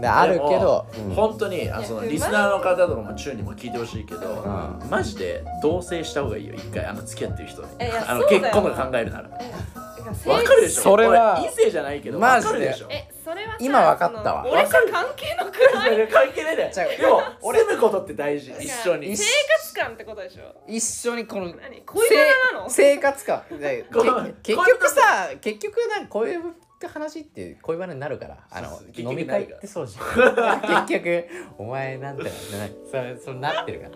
であるけど、うん。本当にあそのリスナーの方とかもチューにも聞いてほしいけど、ん。マジで同棲した方がいいよ一回。あの付き合ってる人に。えいやあのそうだよ。結婚とか考えるなら。えわかるでしょ？それは俺異性じゃないけどマジで。わかるでしょ？えそれはさ今わかったわ。俺さ関係なくない 関係ないでも俺住むことって大事。一緒に。一生活感ってことでしょ？一緒にこの何？恋バナなの？生活感。結局さ結局なんかこういう話って恋バナになるから。あのそうそう結局飲み会ってそうじゃん。結局お前なんてなそれそうなってるか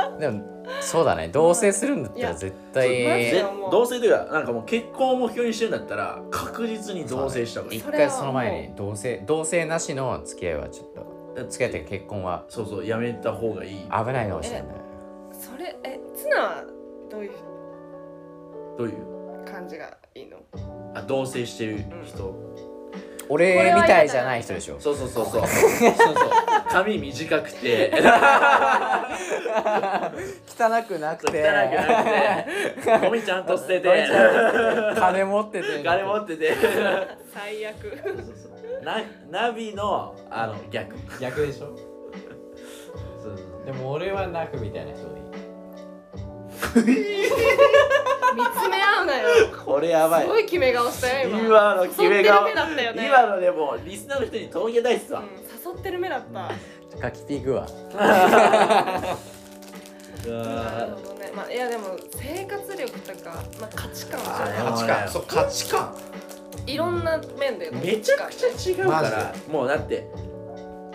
ら。でもそうだね。同棲するんだったら絶対。で同棲というかなんかもう結婚を目標にしてるんだったら確実に同棲した方がいい。一回その前に同棲同棲なしの付き合いはちょっと。付き合って結婚は。そうそうやめた方がいい。危ないかもしれない。それえツナはどういう？どういう？感じがいいの。あ同棲してる人、俺みたいじゃない人でしょ。そうそうそうそう。そうそう髪短くて。汚くなく汚くて。なくてゴミちゃんと捨てて。金持ってて。金持ってて。最悪。なナビのあの逆。逆でしょ？そうそうでも俺はナフみたいな人でいい。見 つめ合うなよ。これやばい。すごい決め顔したよ今。今の決め顔。誘ってる目だったよね。今のでもリスナーの人に届けたいっすわ、うん、誘ってる目だった。カキピーグはうわ。なるほどね。まあいやでも生活力とか、まあ、価値観価値観。そう価値観。いろんな面でのめちゃくちゃ違うかマらもうだって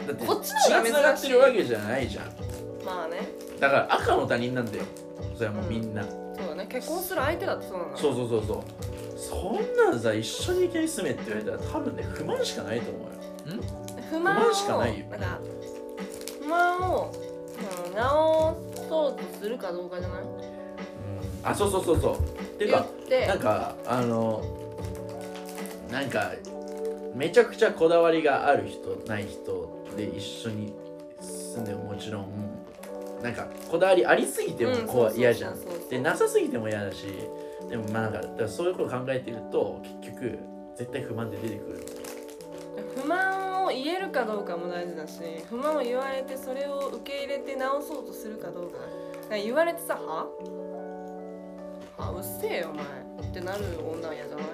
だってこっちの方が珍が繋がってるわけじゃないじゃん。まあね。だから赤の他人なんだよ。それはもうみんな、そうだね。結婚する相手だってそうなのそうそうそうそう。そんなんさ一緒にいきなり住めって言われたら多分ね不満しかないと思うよ。不満を不満しかないよ。なんか不満を、うん、直そうとするかどうかじゃない？あそうそうそうそう。っていう言かって。なんかあのなんかめちゃくちゃこだわりがある人ない人で一緒に住んでももちろんなんかこだわりありすぎてもうんこう嫌じゃん。でなさすぎても嫌だしでもまあなんかだからそういうこと考えてると結局絶対不満で出てくる。不満を言えるかどうかも大事だし不満を言われてそれを受け入れて直そうとするかどうか。か言われてさ「は？は？うっせえよお前」ってなる女は嫌じゃない？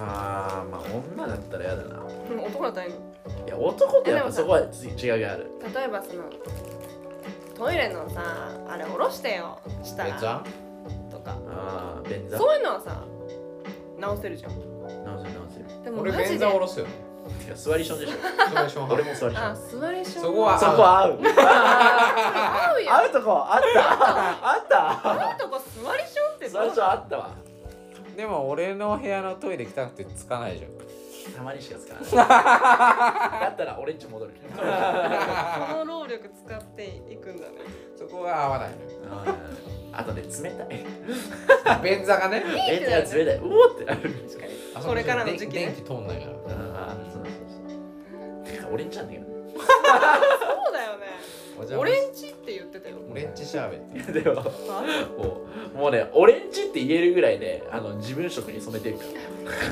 あーまあ女だったら嫌だな。う ん男だったらいいの？いや男ってやっぱそこはつ違いがある。例えばそのトイレのさあれ下ろしてよしたら。別案とか。ああ便座。そういうのはさ直せるじゃん。直せる直せる。でも俺便マジで。座下ろすよ。いや座りションでしょ。俺も座りショあン座りションそこはそこは合う。合うよ。合うとこあった。あった。あんとこ座りションって座りションあったわ。でも俺の部屋のトイレ汚くてつかないじゃんたまにしか使わない。だったら俺んち戻る。この労力使っていくんだね。そこは合わないあとね冷たい。便座がね。え冷たい。うおーってなる。確かにあそここれからの時期ね。電気通んないから。ああそうそうそう。てか俺んちなんだけど。ねそうだよね。お邪魔俺んちって言ってたよ。オレンジシャーベットでももうもうね俺んちって言えるぐらいねあの自分色に染めてるか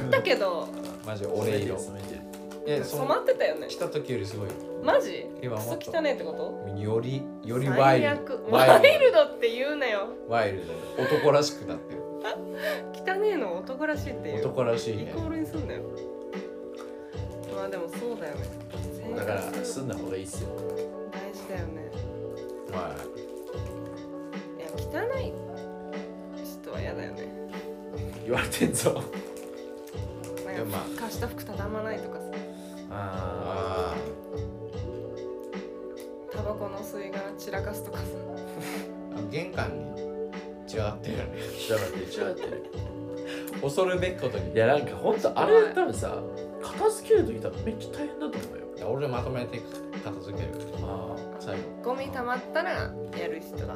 ら。だけどマジ俺色。染めてる。えそ染まのってたよね。来た時よりすごい。マジ？クソ今もっと汚ねえってこと？よりよりワイルド。ワイワイルルドって言うなよ。ドワイルド男らしくなってる。汚ねえの？男らしいっていう。男らしいね。イコールにすんなよ。まあでもそうだよね。だから住んだ方がいいっすよ。大事だよね。はい。や汚い。人は嫌だよね。言われてんぞでもまか貸した服畳まないとかさ。ああタバコの吸い殻散らかすとかさ。あ玄関に違ってるよね。あ知らなくて違ってる。恐るべきことに。いやなんかほんとあれ多分さ片付ける時多分めっちゃ大変だと思うよ。いや俺まとめて片付ける。ああ最後ゴミ溜まったらやる人だ。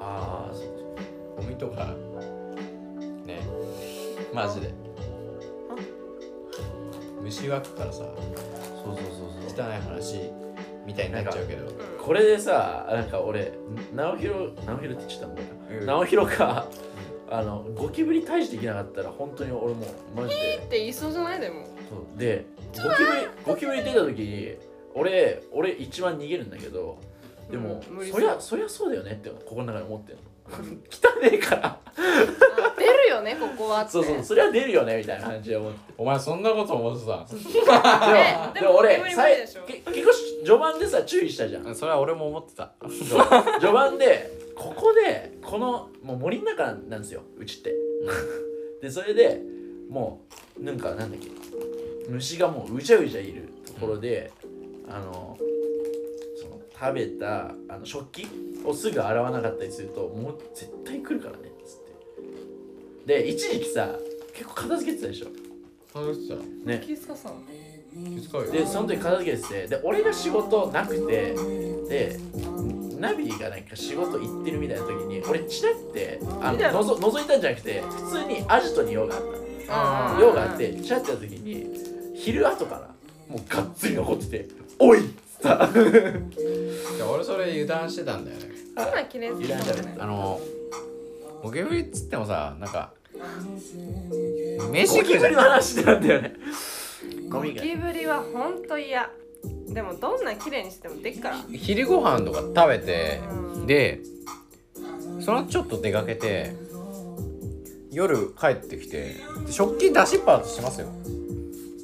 ああそう。ゴミとかね。マジで虫湧くからさそうそうそうそう。汚い話みたいになっちゃうけどこれでさなんか俺直弘直弘って言っちゃったんだようん。直弘があのゴキブリ退治できなかったら本当に俺もうマジで。って言いそうじゃない？でも。そう。でゴキブリゴキブリ出た時に俺俺一番逃げるんだけどでも、うんそりゃそりゃそうだよねって心の中で思ってるの。汚ねえからよねここはって。そうそうそりゃ出るよねみたいな感じで思って。お前そんなこと思ってた？えでもでも俺ゴキブリ無さい理でしょ。け結構序盤でさ注意したじゃん。それは俺も思ってた。序盤でここでこのもう森の中なんですようちって。でそれでもうなんかなんだっけ虫がもううじゃうじゃいるところで、あのその食べたあの食器をすぐ洗わなかったりするともう絶対来るからねで一時期さ結構片付けてたでしょ？楽しさね気遣さん気遣うよ。でその時片付けててで俺が仕事なくてでナビがなんか仕事行ってるみたいな時に俺チラってあのの？ぞ覗いたんじゃなくて普通にアジトに用があったあ用があってチラってやった時に昼後からもうがっつり残ってて「おい!」っつった。俺それ油断してたんだよね。今綺麗好きだもんねあのゴキブリっつってもさなんか飯食うじゃんゴキブリの話なんだよね。ゴミが。ゴキブリはほんと嫌。でもどんな綺麗にしてもでっから。昼ご飯とか食べてうん。でそのちょっと出かけて夜帰ってきてで食器出しっぱとしますよ。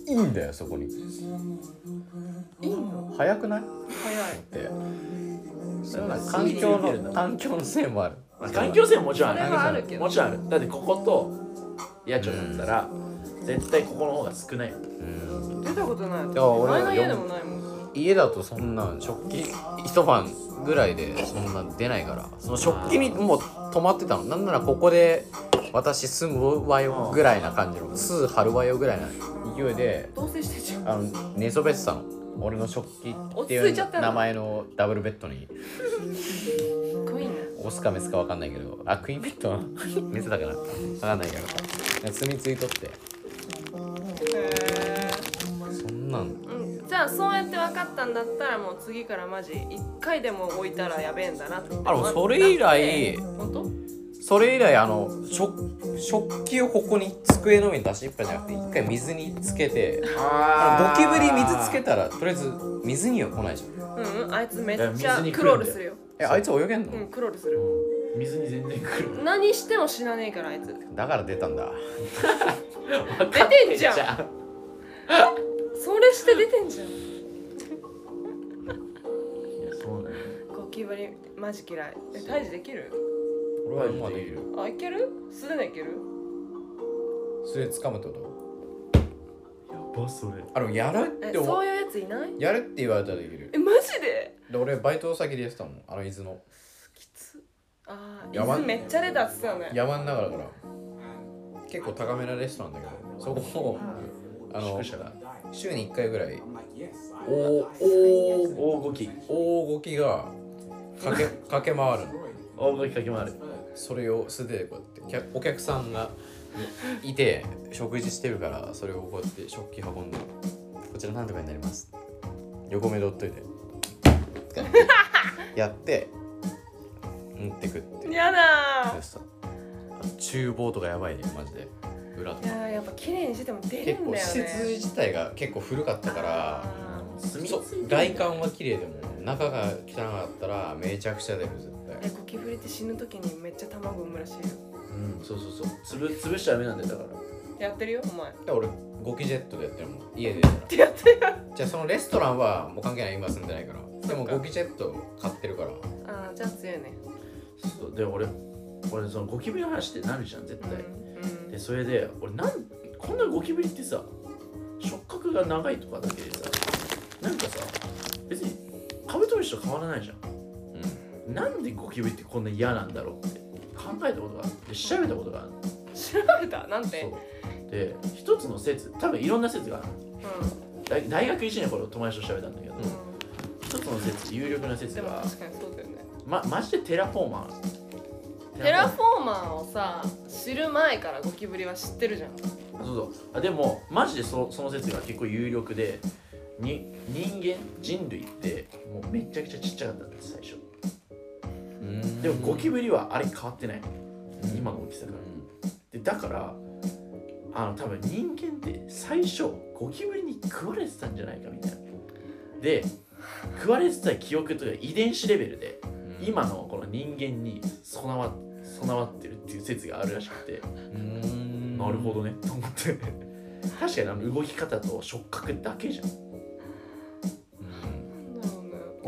いいんだよそこに。いいの？早くない？早い。って。それはなんか環境の。環境のせいもあるまあ環境性ももちろんあそれはあるけど。もちろんある。だってここと野鳥だったら絶対ここの方が少ない。うん出たことない。や俺前の家でもないもん。家だとそんなん食器一晩ぐらいでそんな出ないから。その食器にもう止まってたの。なんならここで私住むわよぐらいな感じの。巣張るわよぐらいな。勢いで同棲してんじゃんあの寝そべってたの。俺の食器っていう名前のダブルベッドにオスかメスか分かんないけどあクイーンベッドはメスだから分かんないけど住み着いとって。へそんなん。ーうん。じゃあそうやって分かったんだったらもう次からマジ一回でも置いたらやべえんだなってあのそれ以来本当？それ以来あの食食器をここに机の上に出しっぱじゃなくて一回水につけてあのゴキブリ水つけたらとりあえず水には来ないじゃんうんうんあいつめっちゃクロールするよえあいつ泳げんの、うんクロールする。水に全然来る何しても死なねえからあいつ。だから出たんだ。出てんじゃん。それして出てんじゃん。いやそうだねゴキブリマジ嫌い。え退治できる？俺はまあできる。あいける？素手でいける？それ掴むってこと？やばそれ。あのやるってそういうやついない？やるって言われたらできる。えマジで？で俺バイト先でやってたもんあの伊豆の。きつ。ああやば水めっちゃ出たっつったよね。山の中だから。結構高めなレストランだけどそこをあの宿舎。が週に1回ぐらい大大大動き。大動き。が駆け 駆け回るの。大動きかき回る。それを素手でこうやって客お客さんが いて食事してるからそれをこうやって食器運んでこちらなんとかになります。横目で追っといて。やって持ってくってやだ厨房とかやばいねマジで。裏とーいかやーやっぱ綺麗にしても出るんだよ結構施ね設自体が結構古かったから外観は綺麗でも中が汚かったらめちゃくちゃ出る絶ーえ対ゴキブリって死ぬ時にめっちゃ卵産むらしいようん。そうそうそう。つぶ潰しちゃダメなんだよだから。やってるよお前。で俺ゴキジェットでやってるもん。家で。やっやってるじゃあそのレストランはもう関係ない今住んでないから。でもゴキジェット買ってるから。ああじゃあ強いね。そうで俺俺そのゴキブリの話ってなるじゃん絶対、うんでそれで俺なんこんなゴキブリってさ触覚が長いとかだけでさなんかさ別にカブトムシと変わらないじゃん。なんでゴキブリってこんな嫌なんだろうって考えたことがあって調べたことがある。調べた？なんて？そう。で一つの説多分いろんな説がある。う大大学1年の頃友達と調べたんだけど、ん。一つの説有力な説が確かにそうだよね。まマジでテラフォーマー。テラフォーマーをさ知る前からゴキブリは知ってるじゃん。そうそう。あでもマジでそその説が結構有力でに人間人類ってもうめちゃくちゃちっちゃかったんです最初。うんでもゴキブリはあれ変わってない。今の大きさから。でだからあの多分人間って最初ゴキブリに食われてたんじゃないかみたいな。で食われてた記憶とか遺伝子レベルでうん。今のこの人間に備わ備わってるっていう説があるらしくて。うん。なるほどね。と思って。確かにあの動き方と触覚だけじゃん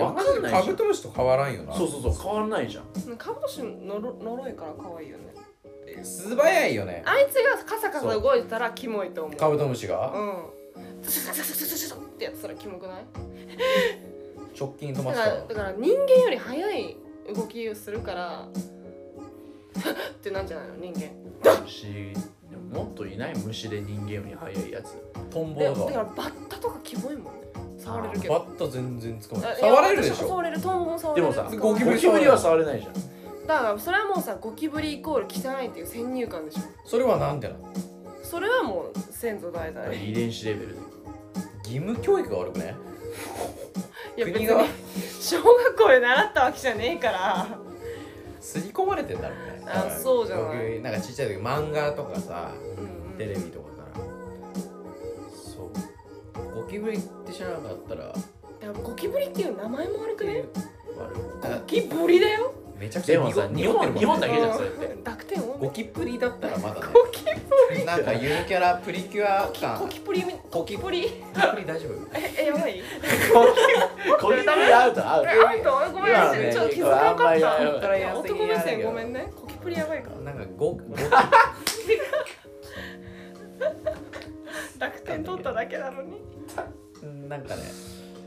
わかんないじゃん。カブトムシと変わらんよな。そうそうそう変わらないじゃん。カブトムシのろ呪いから可愛いよね。素早いよね。あいつがカサカサ動いてたらキモいと思う。カブトムシがうんスススススススってやってたらキモくない直近飛ばだしたからだから人間より速い動きをするからってなんじゃないの人間虫でももっといない虫で人間より速いやつトンボでだからだバッタとかキモいもんね触れるけど。バッタ全然使わない。あ触れるでしいや私も触ょれる。トンボも触れる。でもさゴキブリは触れないじゃん。だからそれはもうさゴキブリイコール汚いっていう先入観でしょ。それはなんでなの？それはもう先祖代々。遺伝子レベルで義務教育が悪くね？いや別に国が小学校で習ったわけじゃねえから。刷り込まれてんだろうね。あそうじゃない。いなんかちっちゃい時漫画とかさうんうん。テレビとかキブリって知らなかったら。いやゴキブリっていう名前も悪くね悪いゴキブリだよ？めちゃくちゃでもさ濁ってるもんね日本だけじゃんそれって。うん濁点多め。ゴキプリだったらまだね。ゴキブなんかゆるキャラプリキュアリ感。ゴキブリ？ゴキブリゴキプリ大丈夫？ええやばい？ゴキブリアウトアウト。えあんたごめんなちょっと気づかなかった。男目線ごめんね。ゴキブリやばいから。なんかゴゴ濁点取っただけなのに。なんかね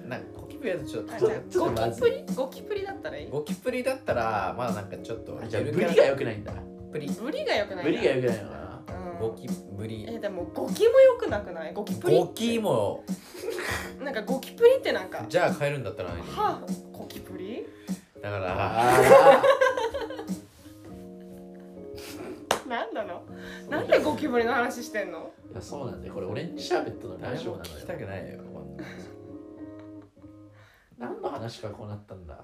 なんかゴキブリだとちょっとゴキプリ？ゴキプリだったらいい？ゴキブリだったらまだなんかちょっとじゃあブリが良くないんだ。ブリ。ブリが良くないブリが良くないのかな。うん。ゴキブリ。えでもゴキも良くなくない？ゴキプリゴキも。なんかゴキプリってなんか。じゃあ変えるんだったら何はあゴキプリ？だからなんでゴキブリの話してんの？ーいやそうなんだよ。これオレンジシャーベットのラ誰ジオなのよ。も聞きたくないよこんな何の話からこうなったんだ？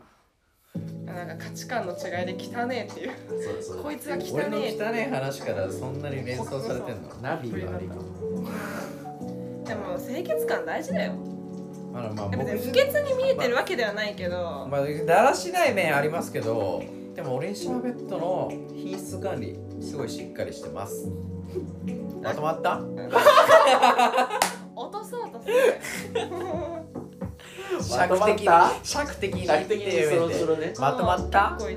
なんか価値観の違いで汚ねえっていう。そうそう。こいつが汚俺のねえ汚い話からそんなに連想されてんの？ナビが悪いでも清潔感大事だよ。あのまあでも僕ね不潔に見えてるわけではないけど、まあ、だらしない面ありますけどでもオレンジシャーベットの品質管理すごいしっかりしてます。まとまった？落とそうとする。まとまった尺的に尺的にそろそろね。まとまった？まあね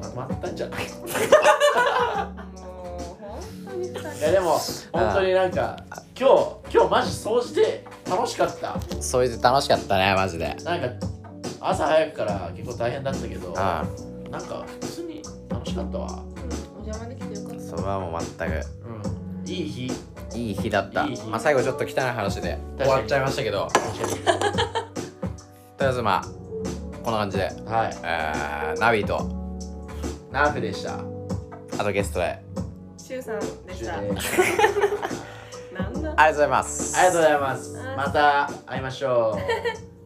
まとまったんじゃない？いやでも本当になんか今日今日マジ掃除で楽しかった。それで楽しかったねマジで。なんか朝早くから結構大変だったけどあなんか普通に楽しかったわ。うんお邪魔できてよかっあそれはもう全く。うん。いい日。いい日だった。いい日。まあ最後ちょっと汚い話で。終わっちゃいましたけど。と確かりあえずまあこんな感じで、にはい。えー、ナビと。ナーフでした。あとゲストで。たシュウさんでした。ありなんだ。ありがとうございます。がとうございます。はいまた会いましょう